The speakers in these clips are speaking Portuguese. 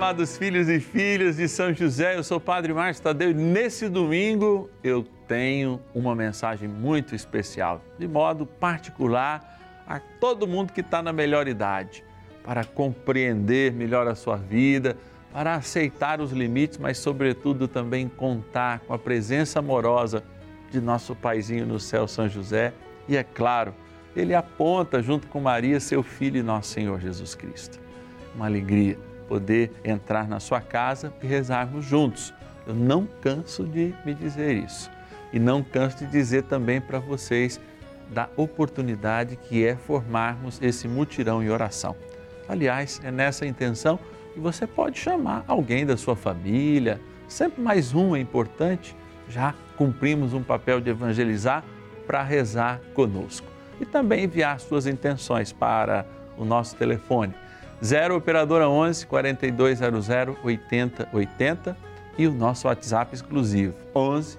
amados filhos e filhas de São José, eu sou o Padre Márcio Tadeu e nesse domingo eu tenho uma mensagem muito especial, de modo particular a todo mundo que está na melhor idade, para compreender melhor a sua vida, para aceitar os limites, mas sobretudo também contar com a presença amorosa de nosso paizinho no céu, São José, e é claro, ele aponta junto com Maria, seu filho e nosso Senhor Jesus Cristo. Uma alegria poder entrar na sua casa e rezarmos juntos. Eu não canso de me dizer isso. E não canso de dizer também para vocês da oportunidade que é formarmos esse mutirão em oração. Aliás, é nessa intenção que você pode chamar alguém da sua família, sempre mais um é importante, já cumprimos um papel de evangelizar para rezar conosco. E também enviar suas intenções para o nosso telefone 0 operadora 11 4200 8080 e o nosso WhatsApp exclusivo 11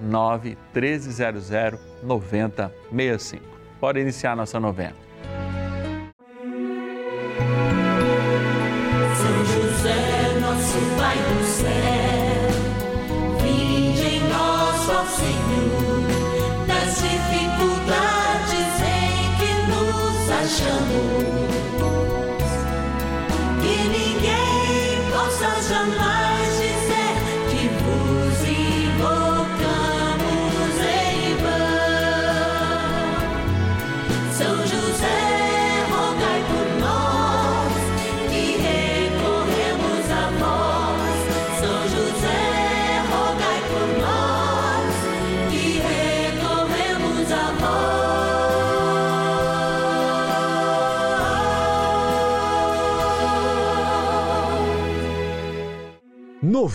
9 1300 9065. Pode iniciar nossa novena.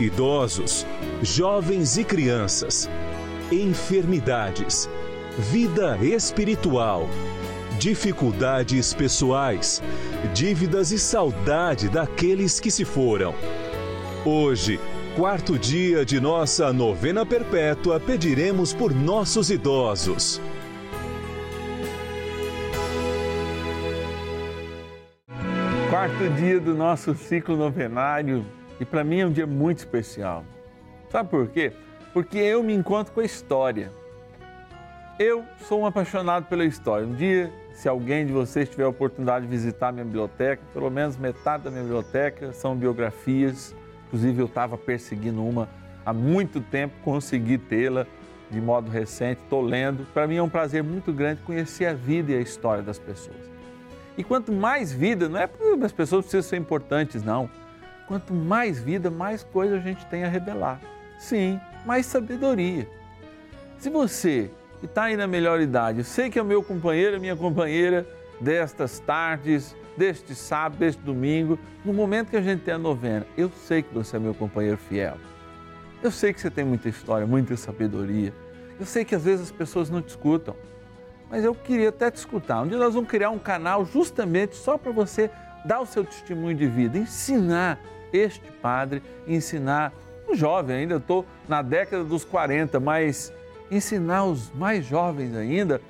idosos, jovens e crianças, enfermidades, vida espiritual, dificuldades pessoais, dívidas e saudade daqueles que se foram. Hoje, quarto dia de nossa novena perpétua, pediremos por nossos idosos. quarto dia do nosso ciclo novenário e para mim é um dia muito especial. Sabe por quê? Porque eu me encontro com a história. Eu sou um apaixonado pela história. Um dia, se alguém de vocês tiver a oportunidade de visitar a minha biblioteca, pelo menos metade da minha biblioteca são biografias. Inclusive, eu estava perseguindo uma há muito tempo, consegui tê-la de modo recente, estou lendo. Para mim é um prazer muito grande conhecer a vida e a história das pessoas. E quanto mais vida, não é porque as pessoas precisam ser importantes, não. Quanto mais vida, mais coisa a gente tem a revelar. Sim, mais sabedoria. Se você que está aí na melhor idade, eu sei que é o meu companheiro, minha companheira destas tardes, deste sábado, deste domingo, no momento que a gente tem a novena, eu sei que você é meu companheiro fiel. Eu sei que você tem muita história, muita sabedoria. Eu sei que às vezes as pessoas não te escutam mas eu queria até te escutar. Um dia nós vamos criar um canal justamente só para você dar o seu testemunho de vida, ensinar este padre, ensinar um jovem, ainda estou na década dos 40, mas ensinar os mais jovens ainda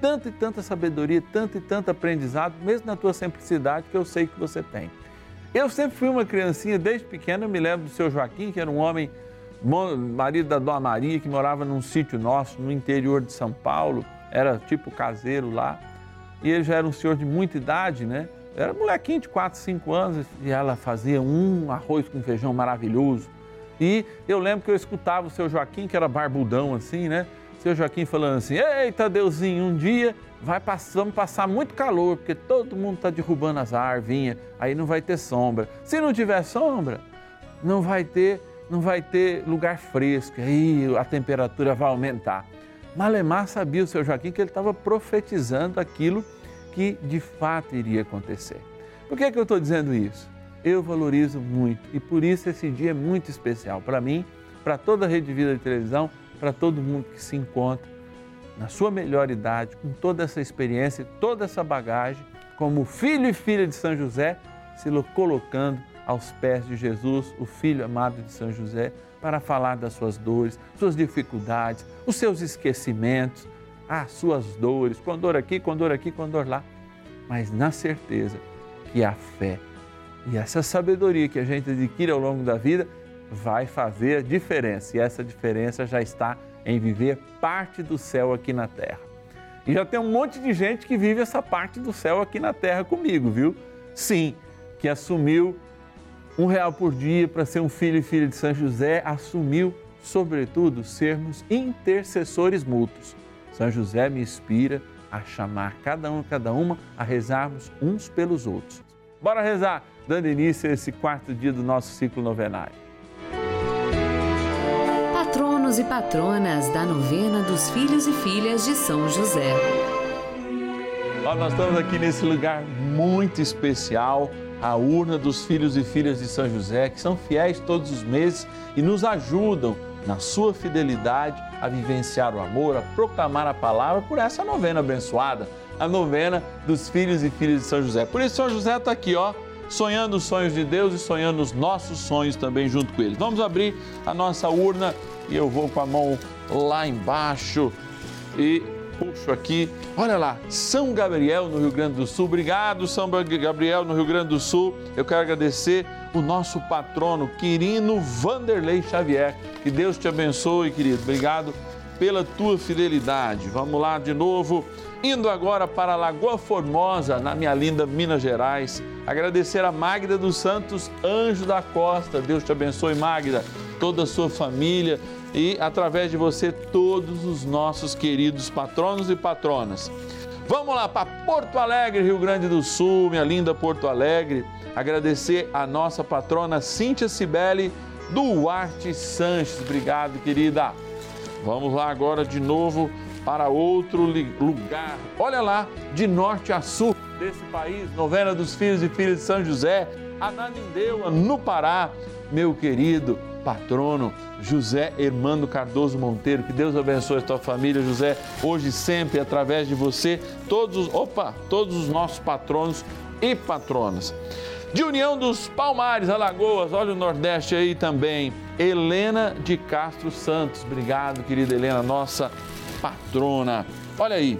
tanta e tanta sabedoria, tanto e tanto aprendizado, mesmo na tua simplicidade que eu sei que você tem. Eu sempre fui uma criancinha, desde pequena, eu me lembro do seu Joaquim, que era um homem, marido da Dona Maria, que morava num sítio nosso, no interior de São Paulo era tipo caseiro lá, e ele já era um senhor de muita idade, né? Era molequinho de 4, 5 anos e ela fazia um arroz com feijão maravilhoso. E eu lembro que eu escutava o seu Joaquim, que era barbudão assim, né? Seu Joaquim falando assim: Eita, Deusinho, um dia vai passar, vamos passar muito calor, porque todo mundo está derrubando as árvores, aí não vai ter sombra. Se não tiver sombra, não vai ter, não vai ter lugar fresco, aí a temperatura vai aumentar. Malemar sabia o seu Joaquim que ele estava profetizando aquilo que de fato iria acontecer. Por que, é que eu estou dizendo isso? eu valorizo muito e por isso esse dia é muito especial para mim, para toda a Rede Vida de Televisão, para todo mundo que se encontra na sua melhor idade, com toda essa experiência, toda essa bagagem, como filho e filha de São José, se colocando aos pés de Jesus, o filho amado de São José, para falar das suas dores, suas dificuldades, os seus esquecimentos, as suas dores, com dor aqui, com dor aqui, com dor lá, mas na certeza que a fé e essa sabedoria que a gente adquire ao longo da vida vai fazer a diferença. E essa diferença já está em viver parte do céu aqui na terra. E já tem um monte de gente que vive essa parte do céu aqui na terra comigo, viu? Sim, que assumiu um real por dia para ser um filho e filha de São José, assumiu, sobretudo, sermos intercessores mútuos. São José me inspira a chamar cada um, cada uma, a rezarmos uns pelos outros. Bora rezar, dando início a esse quarto dia do nosso ciclo novenário. Patronos e patronas da novena dos filhos e filhas de São José. Ó, nós estamos aqui nesse lugar muito especial, a urna dos filhos e filhas de São José, que são fiéis todos os meses e nos ajudam na sua fidelidade a vivenciar o amor, a proclamar a palavra por essa novena abençoada, a novena dos filhos e filhas de São José. Por isso, São José está aqui, ó, sonhando os sonhos de Deus e sonhando os nossos sonhos também junto com eles. Vamos abrir a nossa urna e eu vou com a mão lá embaixo e puxo aqui. Olha lá, São Gabriel no Rio Grande do Sul. Obrigado, São Gabriel no Rio Grande do Sul. Eu quero agradecer o nosso patrono, Quirino Vanderlei Xavier. Que Deus te abençoe, querido. Obrigado pela tua fidelidade. Vamos lá de novo. Indo agora para Lagoa Formosa, na minha linda Minas Gerais. Agradecer a Magda dos Santos, anjo da costa. Deus te abençoe, Magda, toda a sua família e através de você todos os nossos queridos patronos e patronas. Vamos lá para Porto Alegre, Rio Grande do Sul, minha linda Porto Alegre. Agradecer a nossa patrona Cíntia Cibele Duarte Sanches. Obrigado, querida. Vamos lá agora de novo para outro lugar. Olha lá, de norte a sul desse país, novena dos filhos e filhas de São José, Ananindeua, no Pará, meu querido patrono José Hermano Cardoso Monteiro. Que Deus abençoe a tua família, José, hoje e sempre através de você, todos, opa, todos os nossos patronos e patronas. De União dos Palmares, Alagoas, olha o Nordeste aí também. Helena de Castro Santos. Obrigado, querida Helena, nossa patrona. Olha aí,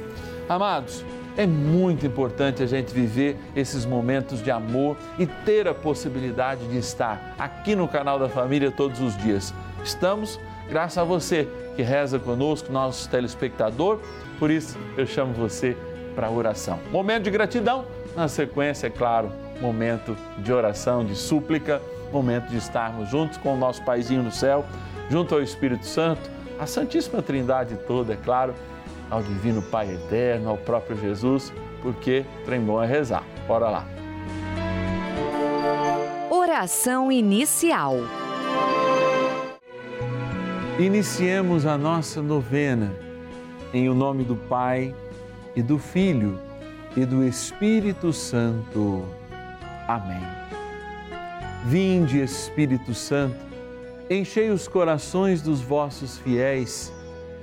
amados, é muito importante a gente viver esses momentos de amor e ter a possibilidade de estar aqui no canal da família todos os dias. Estamos graças a você que reza conosco, nosso telespectador. Por isso, eu chamo você para oração. Momento de gratidão, na sequência, é claro, momento de oração, de súplica, momento de estarmos juntos com o nosso Paizinho no céu, junto ao Espírito Santo, a Santíssima Trindade toda, é claro, ao Divino Pai Eterno, ao próprio Jesus, porque trem bom é rezar. Bora lá. Oração inicial. Iniciemos a nossa novena em o nome do Pai e do Filho e do Espírito Santo. Amém. Vinde, Espírito Santo, enchei os corações dos vossos fiéis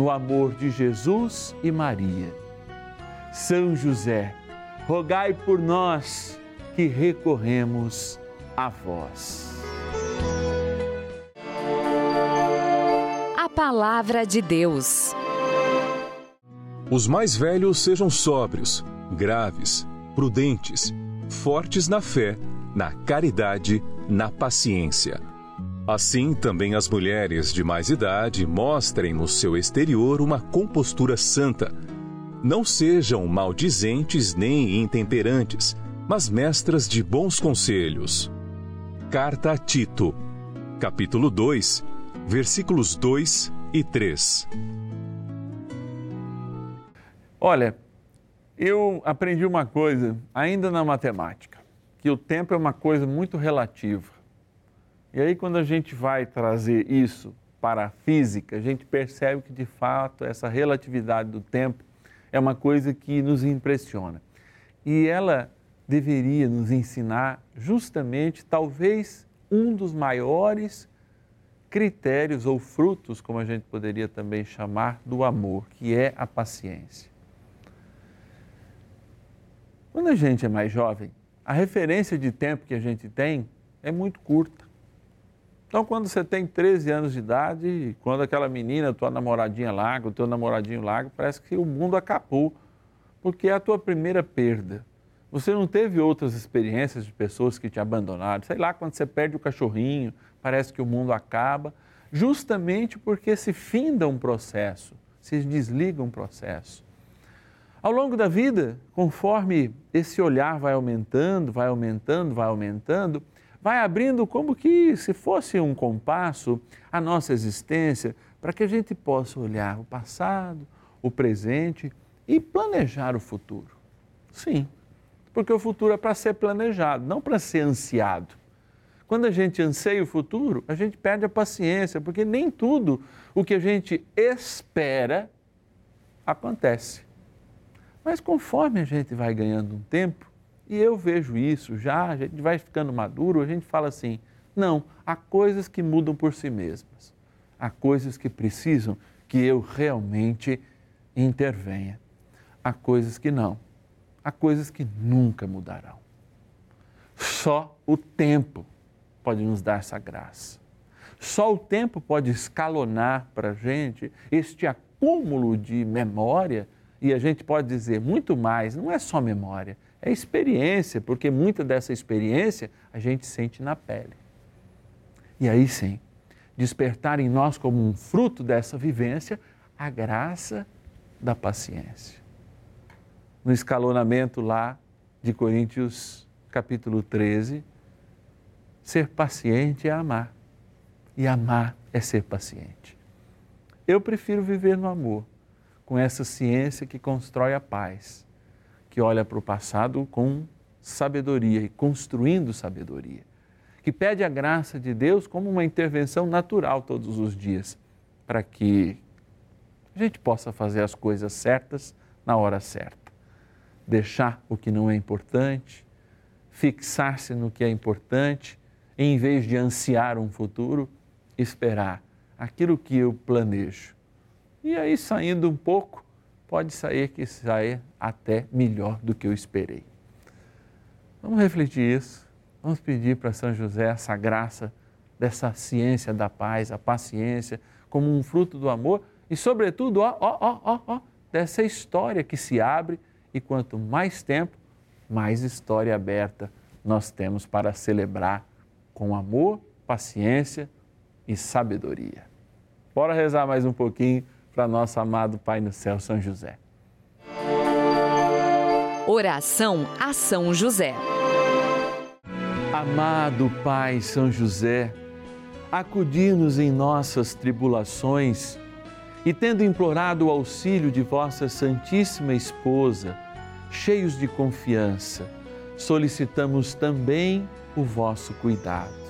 no amor de Jesus e Maria. São José, rogai por nós que recorremos a vós. A Palavra de Deus. Os mais velhos sejam sóbrios, graves, prudentes, fortes na fé, na caridade, na paciência. Assim também as mulheres de mais idade mostrem no seu exterior uma compostura santa. Não sejam maldizentes nem intemperantes, mas mestras de bons conselhos. Carta a Tito, capítulo 2, versículos 2 e 3. Olha, eu aprendi uma coisa ainda na matemática, que o tempo é uma coisa muito relativa. E aí, quando a gente vai trazer isso para a física, a gente percebe que, de fato, essa relatividade do tempo é uma coisa que nos impressiona. E ela deveria nos ensinar justamente, talvez, um dos maiores critérios ou frutos, como a gente poderia também chamar, do amor, que é a paciência. Quando a gente é mais jovem, a referência de tempo que a gente tem é muito curta. Então, quando você tem 13 anos de idade, quando aquela menina, tua namoradinha larga, o teu namoradinho larga, parece que o mundo acabou, porque é a tua primeira perda. Você não teve outras experiências de pessoas que te abandonaram. Sei lá, quando você perde o cachorrinho, parece que o mundo acaba, justamente porque se finda um processo, se desliga um processo. Ao longo da vida, conforme esse olhar vai aumentando, vai aumentando, vai aumentando, vai abrindo como que se fosse um compasso a nossa existência, para que a gente possa olhar o passado, o presente e planejar o futuro. Sim, porque o futuro é para ser planejado, não para ser ansiado. Quando a gente anseia o futuro, a gente perde a paciência, porque nem tudo o que a gente espera acontece. Mas conforme a gente vai ganhando um tempo, e eu vejo isso já, a gente vai ficando maduro, a gente fala assim: não, há coisas que mudam por si mesmas, há coisas que precisam que eu realmente intervenha, há coisas que não, há coisas que nunca mudarão. Só o tempo pode nos dar essa graça. Só o tempo pode escalonar para a gente este acúmulo de memória e a gente pode dizer muito mais, não é só memória, é experiência, porque muita dessa experiência a gente sente na pele. E aí sim, despertar em nós como um fruto dessa vivência a graça da paciência. No escalonamento lá de Coríntios capítulo 13, ser paciente é amar. E amar é ser paciente. Eu prefiro viver no amor com essa ciência que constrói a paz, que olha para o passado com sabedoria e construindo sabedoria, que pede a graça de Deus como uma intervenção natural todos os dias, para que a gente possa fazer as coisas certas na hora certa. Deixar o que não é importante, fixar-se no que é importante, em vez de ansiar um futuro, esperar aquilo que eu planejo e aí, saindo um pouco, pode sair que saia até melhor do que eu esperei. Vamos refletir isso. Vamos pedir para São José essa graça dessa ciência da paz, a paciência, como um fruto do amor e, sobretudo, ó, ó, ó, ó, ó, dessa história que se abre e quanto mais tempo, mais história aberta nós temos para celebrar com amor, paciência e sabedoria. Bora rezar mais um pouquinho para nosso amado Pai no céu, São José. Oração a São José. Amado Pai São José, acudir-nos em nossas tribulações e, tendo implorado o auxílio de vossa Santíssima Esposa, cheios de confiança, solicitamos também o vosso cuidado.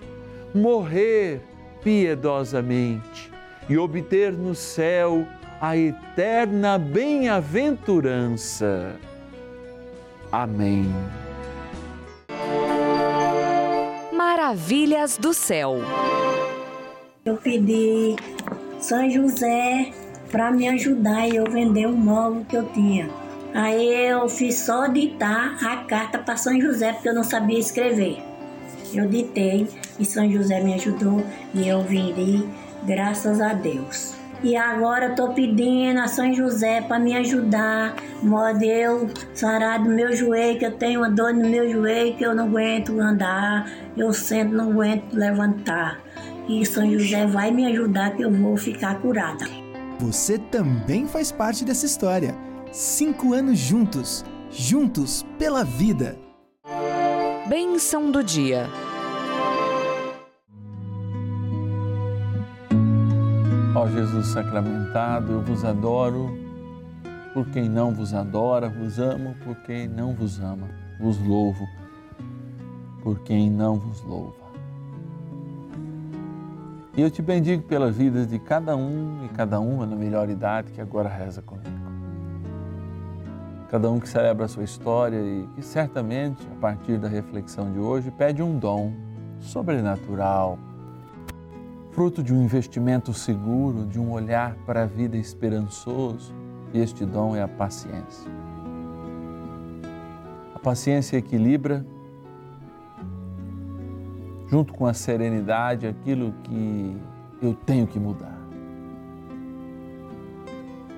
morrer piedosamente e obter no céu a eterna bem-aventurança. Amém. Maravilhas do céu. Eu pedi São José para me ajudar e eu vender um móvel que eu tinha. Aí eu fiz só ditar a carta para São José porque eu não sabia escrever. Eu ditei e São José me ajudou e eu vendi, graças a Deus. E agora eu tô pedindo a São José para me ajudar, modo eu sarar do meu joelho, que eu tenho uma dor no meu joelho que eu não aguento andar, eu sento, não aguento levantar. E São José vai me ajudar que eu vou ficar curada. Você também faz parte dessa história. Cinco anos juntos, juntos pela vida. Bênção do dia. Ó Jesus sacramentado, eu vos adoro por quem não vos adora, vos amo por quem não vos ama, vos louvo por quem não vos louva. E eu te bendigo pela vida de cada um e cada uma na melhor idade que agora reza comigo. Cada um que celebra a sua história e que certamente, a partir da reflexão de hoje, pede um dom sobrenatural, fruto de um investimento seguro, de um olhar para a vida esperançoso, e este dom é a paciência. A paciência equilibra, junto com a serenidade, aquilo que eu tenho que mudar,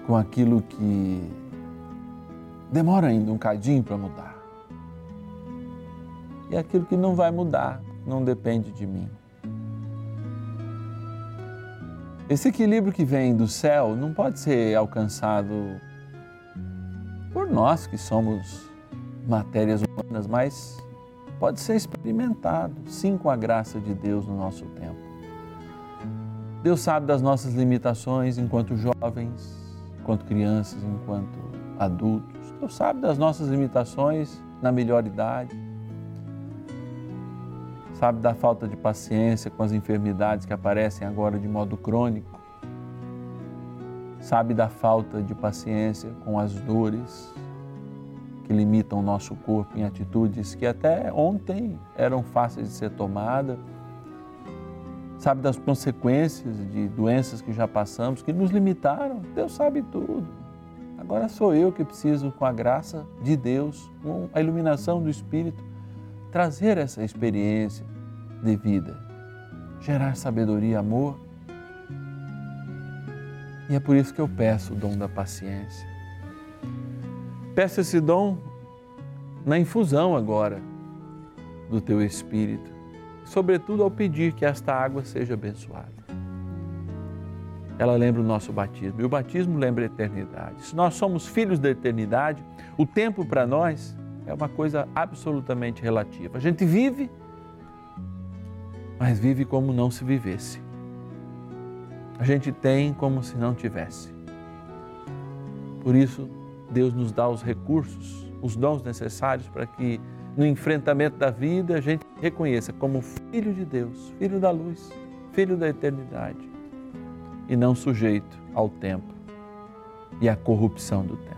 com aquilo que demora ainda um cadinho para mudar, e aquilo que não vai mudar, não depende de mim. Esse equilíbrio que vem do céu não pode ser alcançado por nós que somos matérias humanas, mas pode ser experimentado, sim, com a graça de Deus no nosso tempo. Deus sabe das nossas limitações enquanto jovens, enquanto crianças, enquanto adultos. Deus sabe das nossas limitações na melhor idade sabe da falta de paciência com as enfermidades que aparecem agora de modo crônico, sabe da falta de paciência com as dores que limitam o nosso corpo em atitudes que até ontem eram fáceis de ser tomadas, sabe das consequências de doenças que já passamos, que nos limitaram. Deus sabe tudo. Agora sou eu que preciso, com a graça de Deus, com a iluminação do Espírito, trazer essa experiência de vida, gerar sabedoria e amor. E é por isso que eu peço o dom da paciência. Peço esse dom na infusão agora, do teu espírito, sobretudo ao pedir que esta água seja abençoada. Ela lembra o nosso batismo e o batismo lembra a eternidade. Se nós somos filhos da eternidade, o tempo para nós é uma coisa absolutamente relativa. A gente vive, mas vive como não se vivesse. A gente tem como se não tivesse. Por isso, Deus nos dá os recursos, os dons necessários para que no enfrentamento da vida a gente reconheça como filho de Deus, filho da luz, filho da eternidade e não sujeito ao tempo e à corrupção do tempo.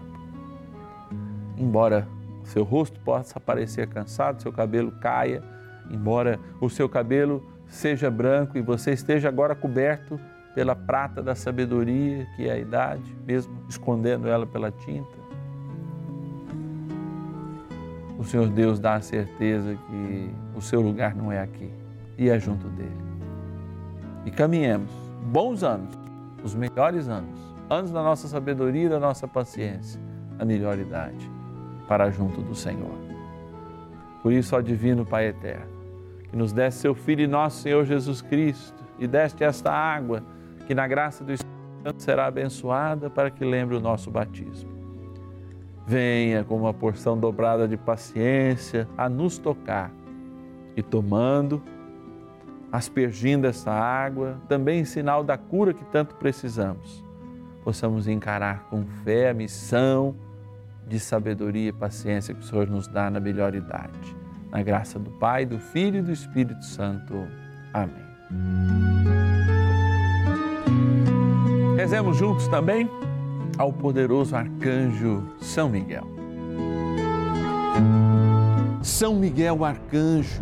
Embora seu rosto possa parecer cansado, seu cabelo caia, embora o seu cabelo seja branco e você esteja agora coberto pela prata da sabedoria, que é a idade, mesmo escondendo ela pela tinta. O Senhor Deus dá a certeza que o seu lugar não é aqui e é junto dele. E caminhemos bons anos, os melhores anos, anos da nossa sabedoria da nossa paciência, a melhor idade, para junto do Senhor. Por isso, ó Divino Pai Eterno, que nos desse seu Filho e nosso Senhor Jesus Cristo e deste esta água que na graça do Espírito Santo será abençoada para que lembre o nosso batismo. Venha com uma porção dobrada de paciência a nos tocar e tomando, aspergindo essa água, também em sinal da cura que tanto precisamos, possamos encarar com fé a missão de sabedoria e paciência que o Senhor nos dá na melhor idade. Na graça do Pai, do Filho e do Espírito Santo. Amém. Rezemos juntos também ao poderoso arcanjo São Miguel. São Miguel arcanjo,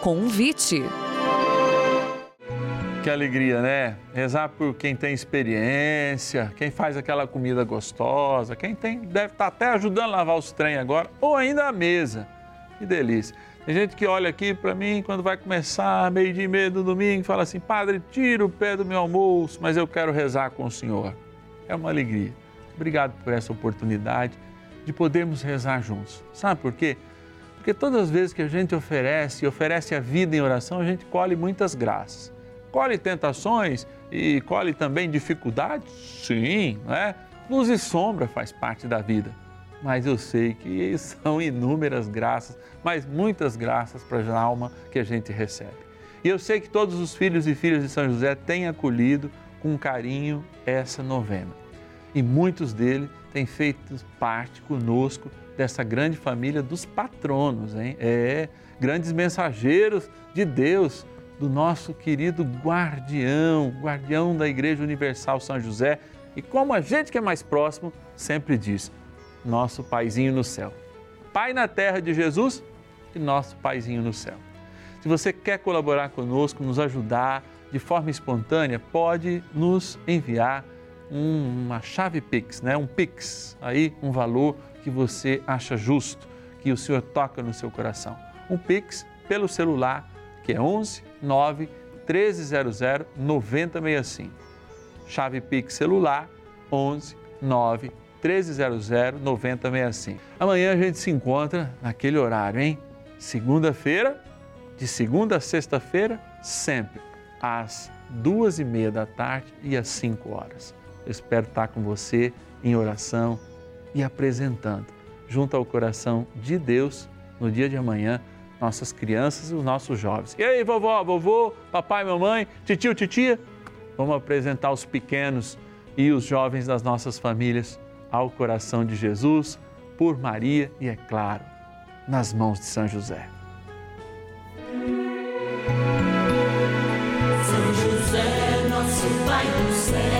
Convite. Que alegria, né? Rezar por quem tem experiência, quem faz aquela comida gostosa, quem tem deve estar até ajudando a lavar os trem agora, ou ainda a mesa. Que delícia. Tem gente que olha aqui para mim quando vai começar, meio-dia e meio do domingo, e fala assim: Padre, tira o pé do meu almoço, mas eu quero rezar com o Senhor. É uma alegria. Obrigado por essa oportunidade de podermos rezar juntos. Sabe por quê? Porque todas as vezes que a gente oferece oferece a vida em oração, a gente colhe muitas graças. Colhe tentações e colhe também dificuldades? Sim, não é? Luz e sombra faz parte da vida. Mas eu sei que são inúmeras graças, mas muitas graças para a alma que a gente recebe. E eu sei que todos os filhos e filhas de São José têm acolhido com carinho essa novena. E muitos deles têm feito parte conosco dessa grande família dos patronos, hein? É, grandes mensageiros de Deus do nosso querido guardião, guardião da Igreja Universal São José. E como a gente que é mais próximo sempre diz, nosso paizinho no céu. Pai na terra de Jesus e nosso paizinho no céu. Se você quer colaborar conosco, nos ajudar de forma espontânea, pode nos enviar uma chave Pix, né? um Pix, aí um valor que você acha justo, que o Senhor toca no seu coração. Um Pix pelo celular, que é 11 9 1300 9065. Chave Pix celular 11 9 1300 9065. Amanhã a gente se encontra naquele horário, hein? Segunda-feira, de segunda a sexta-feira, sempre às duas e meia da tarde e às cinco horas. Eu espero estar com você em oração e apresentando, junto ao coração de Deus, no dia de amanhã, nossas crianças e os nossos jovens. E aí, vovó, vovô, papai, mamãe, titio, titia? Vamos apresentar os pequenos e os jovens das nossas famílias ao coração de Jesus, por Maria e, é claro, nas mãos de São José. São José, nosso Pai do céu,